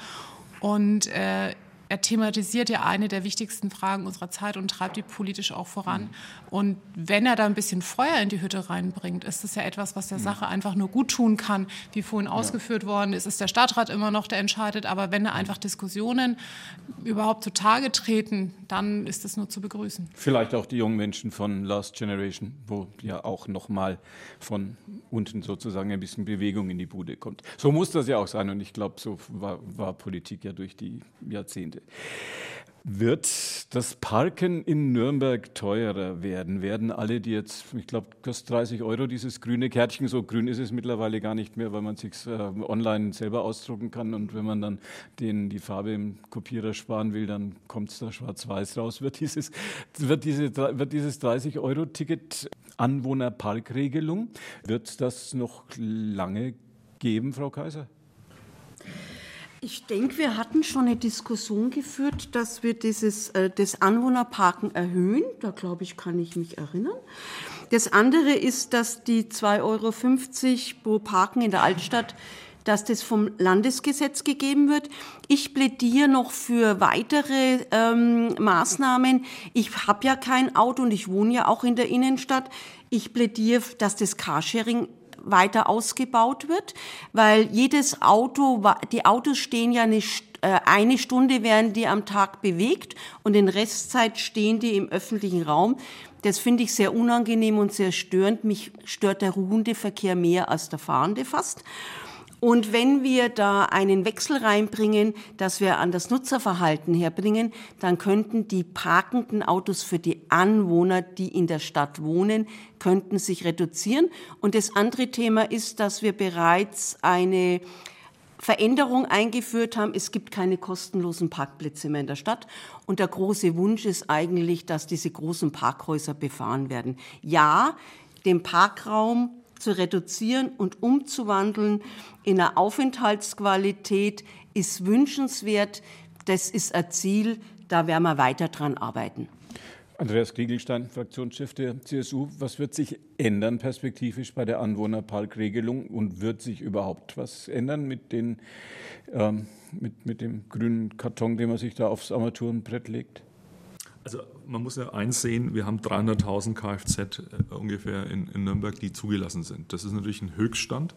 Und äh, er thematisiert ja eine der wichtigsten Fragen unserer Zeit und treibt die politisch auch voran. Und wenn er da ein bisschen Feuer in die Hütte reinbringt, ist das ja etwas, was der Sache einfach nur gut tun kann. Wie vorhin ausgeführt worden ist, ist der Stadtrat immer noch, der entscheidet. Aber wenn da einfach Diskussionen überhaupt zutage treten, dann ist das nur zu begrüßen. Vielleicht auch die jungen Menschen von Last Generation, wo ja auch nochmal von unten sozusagen ein bisschen Bewegung in die Bude kommt. So muss das ja auch sein. Und ich glaube, so war, war Politik ja durch die Jahrzehnte. Wird das Parken in Nürnberg teurer werden? Werden alle, die jetzt, ich glaube, kostet 30 Euro dieses grüne Kärtchen, so grün ist es mittlerweile gar nicht mehr, weil man es sich äh, online selber ausdrucken kann und wenn man dann den, die Farbe im Kopierer sparen will, dann kommt es da schwarz-weiß raus. Wird dieses, wird, diese, wird dieses 30 Euro Ticket Anwohnerparkregelung, wird das noch lange geben, Frau Kaiser? Ich denke, wir hatten schon eine Diskussion geführt, dass wir dieses, äh, das Anwohnerparken erhöhen. Da glaube ich, kann ich mich erinnern. Das andere ist, dass die 2,50 Euro pro Parken in der Altstadt dass das vom Landesgesetz gegeben wird. Ich plädiere noch für weitere ähm, Maßnahmen. Ich habe ja kein Auto und ich wohne ja auch in der Innenstadt. Ich plädiere, dass das Carsharing weiter ausgebaut wird, weil jedes Auto, die Autos stehen ja eine, äh, eine Stunde werden die am Tag bewegt und in Restzeit stehen die im öffentlichen Raum. Das finde ich sehr unangenehm und sehr störend. Mich stört der ruhende Verkehr mehr als der fahrende fast. Und wenn wir da einen Wechsel reinbringen, dass wir an das Nutzerverhalten herbringen, dann könnten die parkenden Autos für die Anwohner, die in der Stadt wohnen, könnten sich reduzieren. Und das andere Thema ist, dass wir bereits eine Veränderung eingeführt haben. Es gibt keine kostenlosen Parkplätze mehr in der Stadt. Und der große Wunsch ist eigentlich, dass diese großen Parkhäuser befahren werden. Ja, den Parkraum zu reduzieren und umzuwandeln in eine Aufenthaltsqualität ist wünschenswert. Das ist ein Ziel, da werden wir weiter dran arbeiten. Andreas Kriegelstein, Fraktionschef der CSU. Was wird sich ändern perspektivisch bei der Anwohnerparkregelung und wird sich überhaupt was ändern mit, den, ähm, mit, mit dem grünen Karton, den man sich da aufs Armaturenbrett legt? Also man muss ja eins sehen, wir haben 300.000 Kfz äh, ungefähr in, in, Nürnberg, die zugelassen sind. Das ist natürlich ein Höchststand.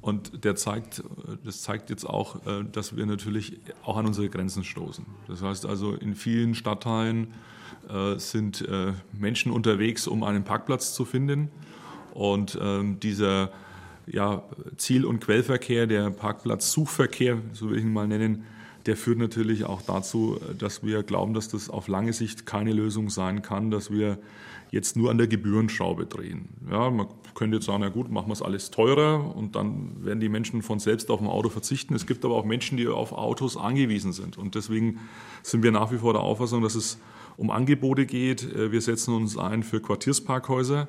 Und der zeigt, das zeigt jetzt auch, äh, dass wir natürlich auch an unsere Grenzen stoßen. Das heißt also, in vielen Stadtteilen äh, sind Menschen unterwegs, um einen Parkplatz zu finden. Und ähm, dieser ja, Ziel- und Quellverkehr, der Parkplatzsuchverkehr, so will ich ihn mal nennen, der führt natürlich auch dazu, dass wir glauben, dass das auf lange Sicht keine Lösung sein kann, dass wir jetzt nur an der Gebührenschraube drehen. Ja, man könnte jetzt sagen, na gut, machen wir es alles teurer und dann werden die Menschen von selbst auf ein Auto verzichten. Es gibt aber auch Menschen, die auf Autos angewiesen sind. Und deswegen sind wir nach wie vor der Auffassung, dass es um Angebote geht. Wir setzen uns ein für Quartiersparkhäuser,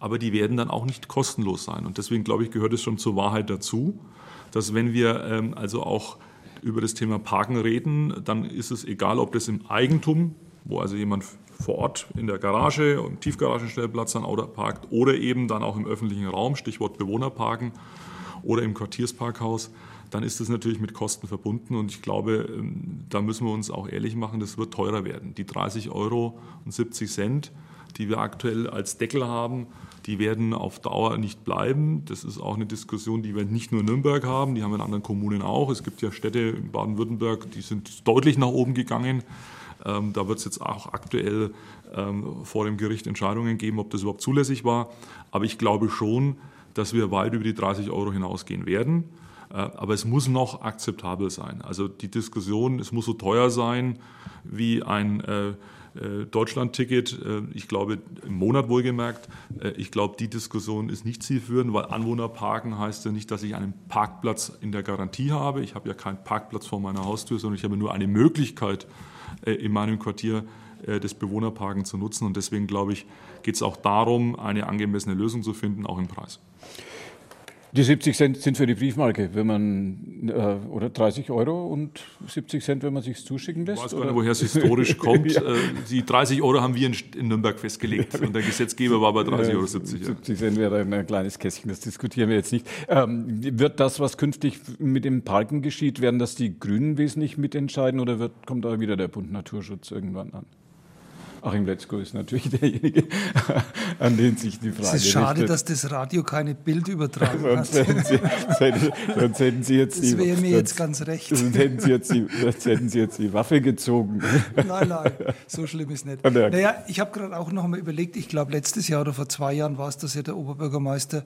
aber die werden dann auch nicht kostenlos sein. Und deswegen, glaube ich, gehört es schon zur Wahrheit dazu, dass wenn wir ähm, also auch über das Thema Parken reden, dann ist es egal, ob das im Eigentum, wo also jemand vor Ort in der Garage, im Tiefgaragenstellplatz sein Auto parkt oder eben dann auch im öffentlichen Raum, Stichwort Bewohnerparken oder im Quartiersparkhaus, dann ist das natürlich mit Kosten verbunden und ich glaube, ähm, da müssen wir uns auch ehrlich machen, das wird teurer werden. Die 30 Euro und 70 Cent, die wir aktuell als Deckel haben, die werden auf Dauer nicht bleiben. Das ist auch eine Diskussion, die wir nicht nur in Nürnberg haben, die haben wir in anderen Kommunen auch. Es gibt ja Städte in Baden-Württemberg, die sind deutlich nach oben gegangen. Ähm, da wird es jetzt auch aktuell ähm, vor dem Gericht Entscheidungen geben, ob das überhaupt zulässig war. Aber ich glaube schon, dass wir weit über die 30 Euro hinausgehen werden. aber es muss noch akzeptabel sein. Also die Diskussion, es muss so teuer sein wie ein äh, Deutschland-Ticket, äh, ich glaube, im Monat wohlgemerkt. Äh, ich glaube, die Diskussion ist nicht zielführend, weil Anwohnerparken heißt ja nicht, dass ich einen Parkplatz in der Garantie habe. Ich habe ja keinen Parkplatz vor meiner Haustür, sondern ich habe nur eine Möglichkeit, in meinem Quartier das Bewohnerparken zu nutzen. Und deswegen, glaube ich, geht es auch darum, eine angemessene Lösung zu finden, auch im Preis. Die 70 Cent sind für die Briefmarke, wenn man, äh, oder 30 Euro und 70 Cent, wenn man sich zuschicken lässt? Ich weiß gar nicht, woher es historisch kommt. ja. Äh, die 30 Euro haben wir in, in Nürnberg festgelegt und der Gesetzgeber war bei 30,70 Euro. 70 ja. Cent wäre ein kleines Kästchen, das diskutieren wir jetzt nicht. Ähm, wird das, was künftig mit dem Parken geschieht, werden das die Grünen wesentlich mitentscheiden oder wird, kommt da wieder der Bund Naturschutz irgendwann an? Achim Letzko ist natürlich derjenige, an den sich die Frage Es ist schade, richtet. dass das Radio keine Bildübertragung sonst hat. Hätten Sie, sonst, hätten Sie jetzt das wäre mir jetzt ganz recht. Sonst hätten, Sie jetzt die, sonst hätten Sie jetzt die Waffe gezogen. Nein, nein, so schlimm ist nicht. Naja, ich habe gerade auch noch mal überlegt, ich glaube letztes Jahr oder vor zwei Jahren war es, dass ja der Oberbürgermeister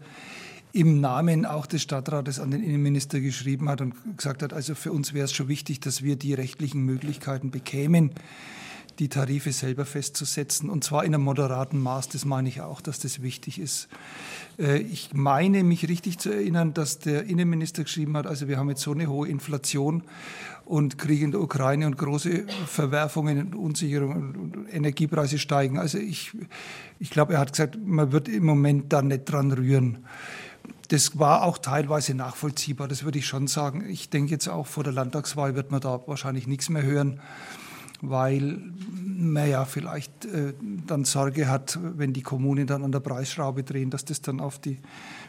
im Namen auch des Stadtrates an den Innenminister geschrieben hat und gesagt hat, also für uns wäre es schon wichtig, dass wir die rechtlichen Möglichkeiten bekämen, die Tarife selber festzusetzen und zwar in einem moderaten Maß. Das meine ich auch, dass das wichtig ist. Äh, ich meine, mich richtig zu erinnern, dass der Innenminister geschrieben hat, also wir haben jetzt so eine hohe Inflation und Krieg in der Ukraine und große Verwerfungen und Unsicherungen und Energiepreise steigen. Also ich, ich glaube, er hat gesagt, man wird im Moment da nicht dran rühren. Das war auch teilweise nachvollziehbar, das würde ich schon sagen. Ich denke jetzt auch vor der Landtagswahl wird man da wahrscheinlich nichts mehr hören weil man ja vielleicht äh, dann Sorge hat, wenn die Kommunen dann an der Preisschraube drehen, dass das dann auf die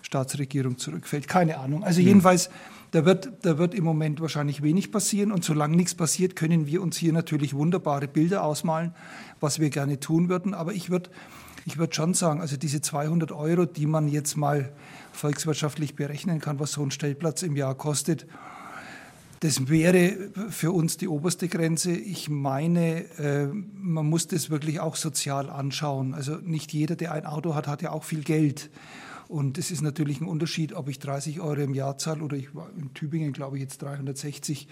Staatsregierung zurückfällt. Keine Ahnung. Also hm. jedenfalls, da wird, da wird im Moment wahrscheinlich wenig passieren und solange nichts passiert, können wir uns hier natürlich wunderbare Bilder ausmalen, was wir gerne tun würden. Aber ich würde ich würd schon sagen, also diese 200 Euro, die man jetzt mal volkswirtschaftlich berechnen kann, was so ein Stellplatz im Jahr kostet, das wäre für uns die oberste Grenze. Ich meine, äh, man muss das wirklich auch sozial anschauen. Also nicht jeder, der ein Auto hat, hat ja auch viel Geld. Und es ist natürlich ein Unterschied, ob ich 30 Euro im Jahr zahle oder ich war in Tübingen, glaube ich, jetzt 360.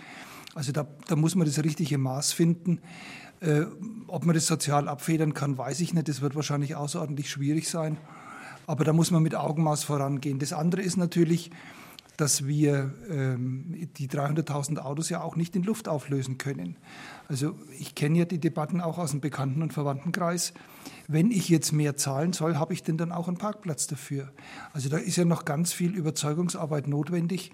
Also da, da muss man das richtige Maß finden. Äh, ob man das sozial abfedern kann, weiß ich nicht. Das wird wahrscheinlich außerordentlich schwierig sein. Aber da muss man mit Augenmaß vorangehen. Das andere ist natürlich, dass wir ähm, die 300.000 Autos ja auch nicht in Luft auflösen können. Also ich kenne ja die Debatten auch aus dem Bekannten- und Verwandtenkreis. Wenn ich jetzt mehr zahlen soll, habe ich denn dann auch einen Parkplatz dafür? Also da ist ja noch ganz viel Überzeugungsarbeit notwendig,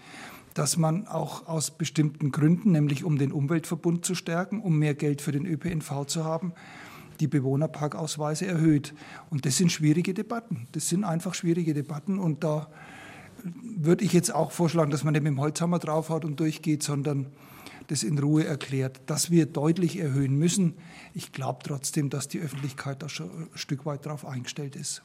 dass man auch aus bestimmten Gründen, nämlich um den Umweltverbund zu stärken, um mehr Geld für den ÖPNV zu haben, die Bewohnerparkausweise erhöht. Und das sind schwierige Debatten. Das sind einfach schwierige Debatten und da würde ich jetzt auch vorschlagen, dass man nicht mit dem Holzhammer draufhaut und durchgeht, sondern das in Ruhe erklärt, dass wir deutlich erhöhen müssen. Ich glaube trotzdem, dass die Öffentlichkeit da schon ein Stück weit darauf eingestellt ist.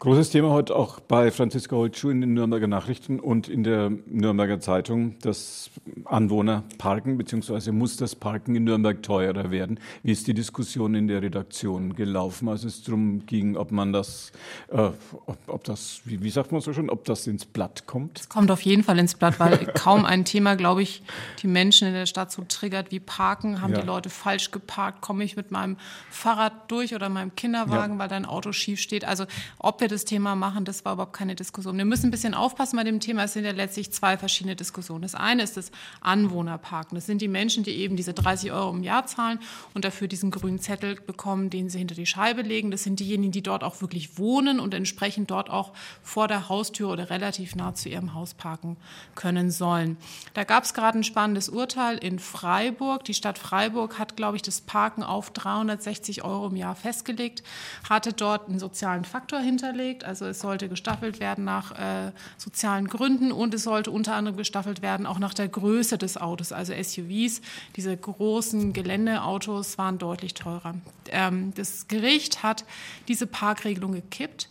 Großes Thema heute auch bei Franziska Holtschuh in den Nürnberger Nachrichten und in der Nürnberger Zeitung, dass Anwohner parken, beziehungsweise muss das Parken in Nürnberg teurer werden. Wie ist die Diskussion in der Redaktion gelaufen, als es darum ging, ob man das, äh, ob, ob, das, wie, wie, sagt man so schon, ob das ins Blatt kommt? Es kommt auf jeden Fall ins Blatt, weil kaum ein Thema, glaube ich, die Menschen in der Stadt so triggert wie Parken. Haben ja. die Leute falsch geparkt? Komme ich mit meinem Fahrrad durch oder meinem Kinderwagen, ja. weil dein Auto schief steht? Also ob wir das Thema machen, das war überhaupt keine Diskussion. Wir müssen ein bisschen aufpassen bei dem Thema. Es sind ja letztlich zwei verschiedene Diskussionen. Das eine ist das Anwohnerparken. Das sind die Menschen, die eben diese 30 Euro im Jahr zahlen und dafür diesen grünen Zettel bekommen, den sie hinter die Scheibe legen. Das sind diejenigen, die dort auch wirklich wohnen und entsprechend dort auch vor der Haustür oder relativ nah zu ihrem Haus parken können sollen. Da gab es gerade ein spannendes Urteil in Freiburg. Die Stadt Freiburg hat, glaube ich, das Parken auf 360 Euro im Jahr festgelegt, hatte dort einen sozialen Faktor hinterlegt festgelegt. Also es sollte gestaffelt werden nach äh, sozialen Gründen und es sollte unter anderem gestaffelt werden auch nach der Größe des Autos. Also SUVs, diese großen Geländeautos waren deutlich teurer. Ähm, das Gericht hat diese Parkregelung gekippt.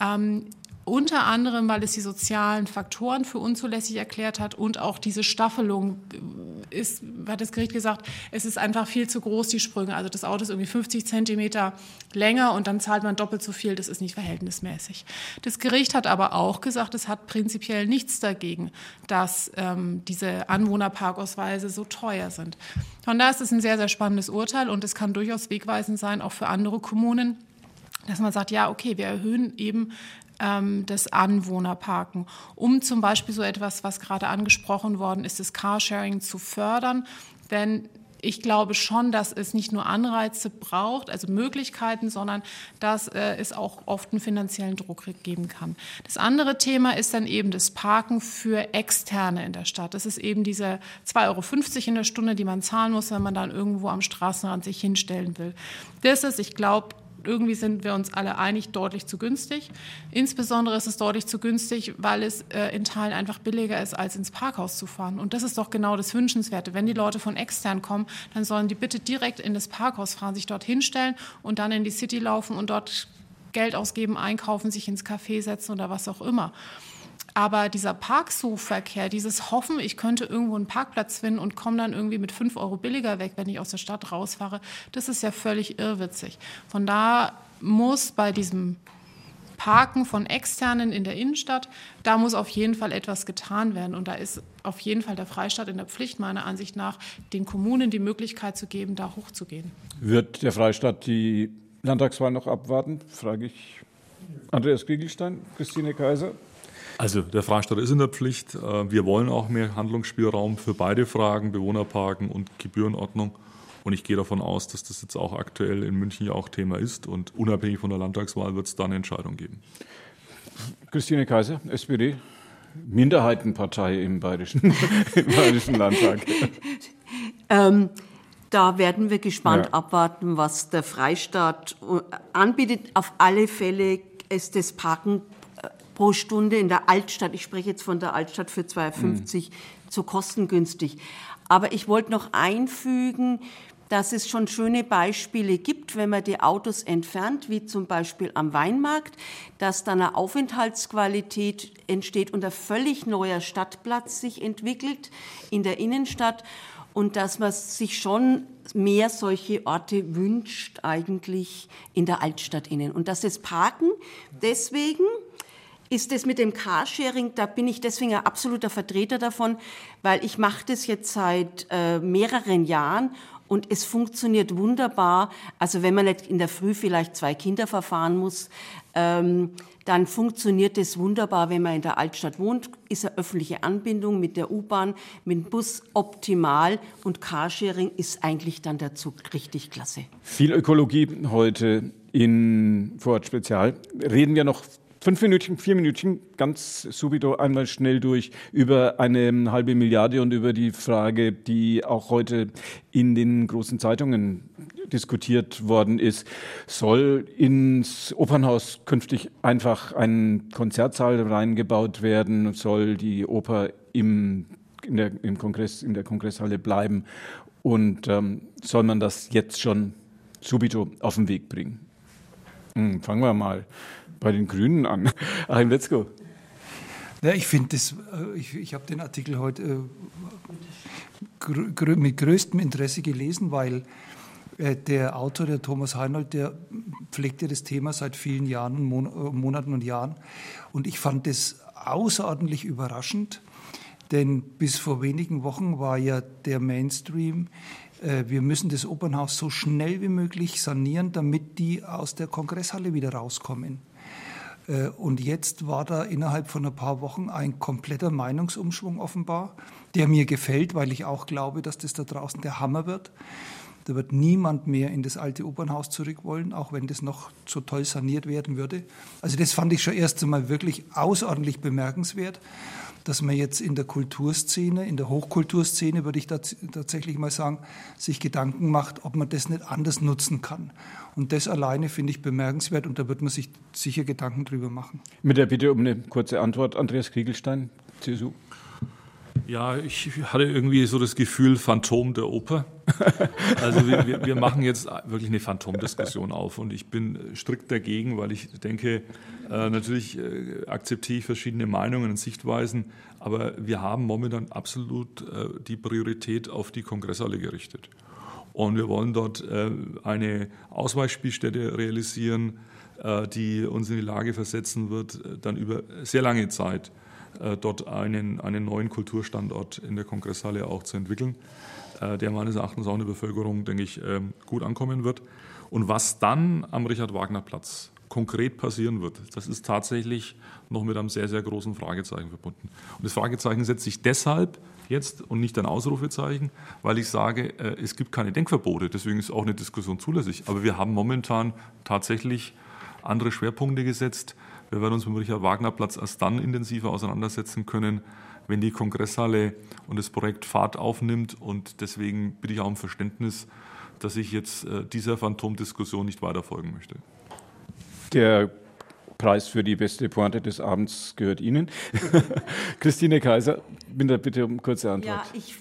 Ähm, unter anderem, weil es die sozialen Faktoren für unzulässig erklärt hat und auch diese Staffelung ist, hat das Gericht gesagt, es ist einfach viel zu groß, die Sprünge. Also das Auto ist irgendwie 50 Zentimeter länger und dann zahlt man doppelt so viel. Das ist nicht verhältnismäßig. Das Gericht hat aber auch gesagt, es hat prinzipiell nichts dagegen, dass ähm, diese Anwohnerparkausweise so teuer sind. Von daher ist es ein sehr, sehr spannendes Urteil und es kann durchaus wegweisend sein, auch für andere Kommunen, dass man sagt, ja, okay, wir erhöhen eben ähm, das Anwohnerparken, um zum Beispiel so etwas, was gerade angesprochen worden ist, das Carsharing zu fördern. Denn ich glaube schon, dass es nicht nur Anreize braucht, also Möglichkeiten, sondern dass äh, es auch oft einen finanziellen Druck geben kann. Das andere Thema ist dann eben das Parken für Externe in der Stadt. Das ist eben diese 2,50 Euro in der Stunde, die man zahlen muss, wenn man dann irgendwo am Straßenrand sich hinstellen will. Das ist, ich glaube, irgendwie sind wir uns alle einig, deutlich zu günstig. Insbesondere ist es deutlich zu günstig, weil es äh, in Teilen einfach billiger ist, als ins Parkhaus zu fahren. Und das ist doch genau das Wünschenswerte. Wenn die Leute von extern kommen, dann sollen die bitte direkt in das Parkhaus fahren, sich dort hinstellen und dann in die City laufen und dort Geld ausgeben, einkaufen, sich ins Café setzen oder was auch immer. Aber dieser Parksuchverkehr, dieses Hoffen, ich könnte irgendwo einen Parkplatz finden und komme dann irgendwie mit fünf Euro billiger weg, wenn ich aus der Stadt rausfahre, das ist ja völlig irrwitzig. Von da muss bei diesem Parken von Externen in der Innenstadt, da muss auf jeden Fall etwas getan werden. Und da ist auf jeden Fall der Freistaat in der Pflicht, meiner Ansicht nach, den Kommunen die Möglichkeit zu geben, da hochzugehen. Wird der Freistaat die Landtagswahl noch abwarten? Frage ich Andreas Kriegelstein, Christine Kaiser. Also der Freistaat ist in der Pflicht. Äh, wir wollen auch mehr Handlungsspielraum für beide Fragen, Bewohnerparken und Gebührenordnung. Und ich gehe davon aus, dass das jetzt auch aktuell in München ja auch Thema ist. Und unabhängig von der Landtagswahl wird es da eine Entscheidung geben. Christine Kaiser, SPD, Minderheitenpartei im Bayerischen, im Bayerischen Landtag. ähm, da werden wir gespannt ja. abwarten, was der Freistaat äh, anbietet. Auf alle Fälle ist das Parken pro Stunde in der Altstadt, ich spreche jetzt von der Altstadt für 2,50, mhm. zu kostengünstig. Aber ich wollte noch einfügen, dass es schon schöne Beispiele gibt, wenn man die Autos entfernt, wie zum Beispiel am Weinmarkt, dass dann eine Aufenthaltsqualität entsteht und ein völlig neuer Stadtplatz sich entwickelt in der Innenstadt und dass man sich schon mehr solche Orte wünscht eigentlich in der Altstadt innen und dass das Parken deswegen ist es mit dem Carsharing, da bin ich deswegen ein absoluter Vertreter davon, weil ich mache das jetzt seit äh, mehreren Jahren und es funktioniert wunderbar. Also wenn man nicht in der Früh vielleicht zwei Kinder verfahren muss, ähm, dann funktioniert es wunderbar, wenn man in der Altstadt wohnt, ist eine öffentliche Anbindung mit der U-Bahn, mit dem Bus optimal und Carsharing ist eigentlich dann der Zug richtig klasse. Viel Ökologie heute in Vorort Spezial. Reden wir noch fünf Minuten, vier Minuten, ganz subito einmal schnell durch über eine halbe Milliarde und über die Frage, die auch heute in den großen Zeitungen diskutiert worden ist. Soll ins Opernhaus künftig einfach ein Konzertsaal reingebaut werden? Soll die Oper im, in, der, im Kongress, in der Kongresshalle bleiben? Und ähm, soll man das jetzt schon subito auf den Weg bringen? Hm, fangen wir mal bei den Grünen an. Achim Letzko. Ja, ich finde das, äh, ich, ich habe den Artikel heute äh, mit größtem Interesse gelesen, weil äh, der Autor, der Thomas Heinold, der pflegte das Thema seit vielen Jahren, Monaten und Jahren. Und ich fand das außerordentlich überraschend, denn bis vor wenigen Wochen war ja der Mainstream äh, wir müssen das Opernhaus so schnell wie möglich sanieren, damit die aus der Kongresshalle wieder rauskommen. Äh, und jetzt war da innerhalb von ein paar Wochen ein kompletter Meinungsumschwung offenbar, der mir gefällt, weil ich auch glaube, dass das da draußen der Hammer wird. Da wird niemand mehr in das alte Opernhaus zurück wollen, auch wenn das noch so toll saniert werden würde. Also das fand ich schon erst einmal wirklich außerordentlich bemerkenswert dass man jetzt in der Kulturszene, in der Hochkulturszene, würde ich tatsächlich mal sagen, sich Gedanken macht, ob man das nicht anders nutzen kann. Und das alleine finde ich bemerkenswert und da wird man sich sicher Gedanken drüber machen. Mit der Bitte um eine kurze Antwort, Andreas Kriegelstein, CSU. Ja, ich hatte irgendwie so das Gefühl Phantom der Oper. Also wir, wir machen jetzt wirklich eine Phantomdiskussion auf und ich bin strikt dagegen, weil ich denke, äh, natürlich äh, akzeptiere ich verschiedene Meinungen und Sichtweisen, aber wir haben momentan absolut äh, die Priorität auf die Kongresshalle gerichtet. Und wir wollen dort eine Ausweichspielstätte realisieren, die uns in die Lage versetzen wird, dann über sehr lange Zeit dort einen, einen neuen Kulturstandort in der Kongresshalle auch zu entwickeln, äh, der meines Erachtens auch in der Bevölkerung, denke ich, ähm, gut ankommen wird. Und was dann am Richard-Wagner-Platz konkret passieren wird, das ist tatsächlich noch mit einem sehr, sehr großen Fragezeichen verbunden. Und das Fragezeichen setzt sich deshalb jetzt und nicht ein Ausrufezeichen, weil ich sage, äh, es gibt keine Denkverbote, deswegen ist auch eine Diskussion zulässig. Aber wir haben momentan tatsächlich andere Schwerpunkte gesetzt. Wir werden uns mit dem Richard-Wagner-Platz erst dann intensiver auseinandersetzen können, wenn die Kongresshalle und das Projekt Fahrt aufnimmt. Und deswegen bitte ich auch um Verständnis, dass ich jetzt äh, dieser Phantomdiskussion nicht weiterfolgen möchte. Der Preis für die beste Pointe des Abends gehört Ihnen. Christine Kaiser, bitte um kurze Antwort. Ja, ich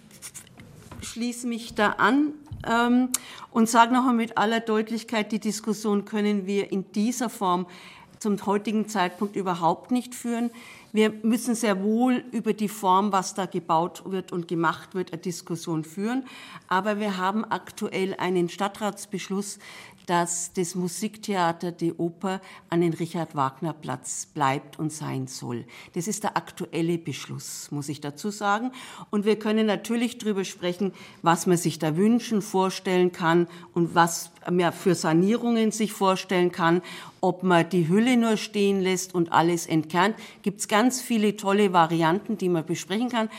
schließe mich da an ähm, und sage noch einmal mit aller Deutlichkeit, die Diskussion können wir in dieser Form zum heutigen Zeitpunkt überhaupt nicht führen. Wir müssen sehr wohl über die Form, was da gebaut wird und gemacht wird, eine Diskussion führen. Aber wir haben aktuell einen Stadtratsbeschluss, dass das Musiktheater, die Oper an den Richard-Wagner-Platz bleibt und sein soll. Das ist der aktuelle Beschluss, muss ich dazu sagen. Und wir können natürlich darüber sprechen, was man sich da wünschen, vorstellen kann und was man für Sanierungen sich vorstellen kann. Ob man die Hülle nur stehen lässt und alles entkernt, gibt es ganz viele tolle Varianten, die man besprechen kann.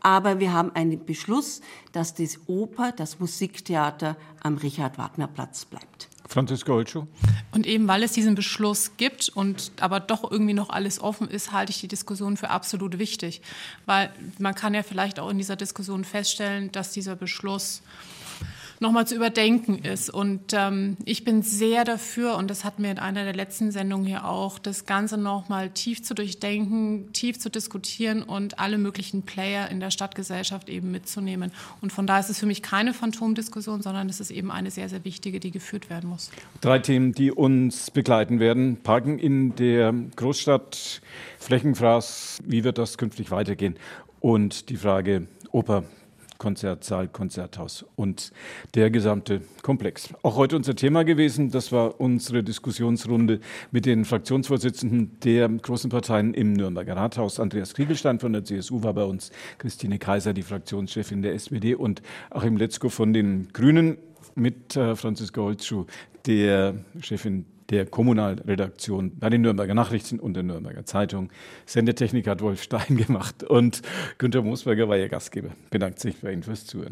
Aber wir haben einen Beschluss, dass das Oper, das Musiktheater am Richard-Wagner-Platz bleibt. Franziska Holtschuh. Und eben weil es diesen Beschluss gibt und aber doch irgendwie noch alles offen ist, halte ich die Diskussion für absolut wichtig. Weil man kann ja vielleicht auch in dieser Diskussion feststellen, dass dieser Beschluss nochmal zu überdenken ist. Und ähm, ich bin sehr dafür, und das hatten wir in einer der letzten Sendungen hier auch, das Ganze nochmal tief zu durchdenken, tief zu diskutieren und alle möglichen Player in der Stadtgesellschaft eben mitzunehmen. Und von da ist es für mich keine Phantomdiskussion, sondern es ist eben eine sehr, sehr wichtige, die geführt werden muss. Drei Themen, die uns begleiten werden. Parken in der Großstadt, Flächenfraß, wie wird das künftig weitergehen? Und die Frage Oper Konzertsaal, Konzerthaus und der gesamte Komplex. Auch heute unser Thema gewesen. Das war unsere Diskussionsrunde mit den Fraktionsvorsitzenden der großen Parteien im Nürnberger Rathaus. Andreas Kriegelstein von der CSU war bei uns, Christine Kaiser, die Fraktionschefin der SPD und Achim Letzko von den Grünen mit äh, Franziska Holzschuh, der Chefin der Kommunalredaktion bei den Nürnberger Nachrichten und der Nürnberger Zeitung. Sendetechnik hat Wolf Stein gemacht und Günter Moosberger war ihr Gastgeber. Bedankt sich bei Ihnen fürs Zuhören.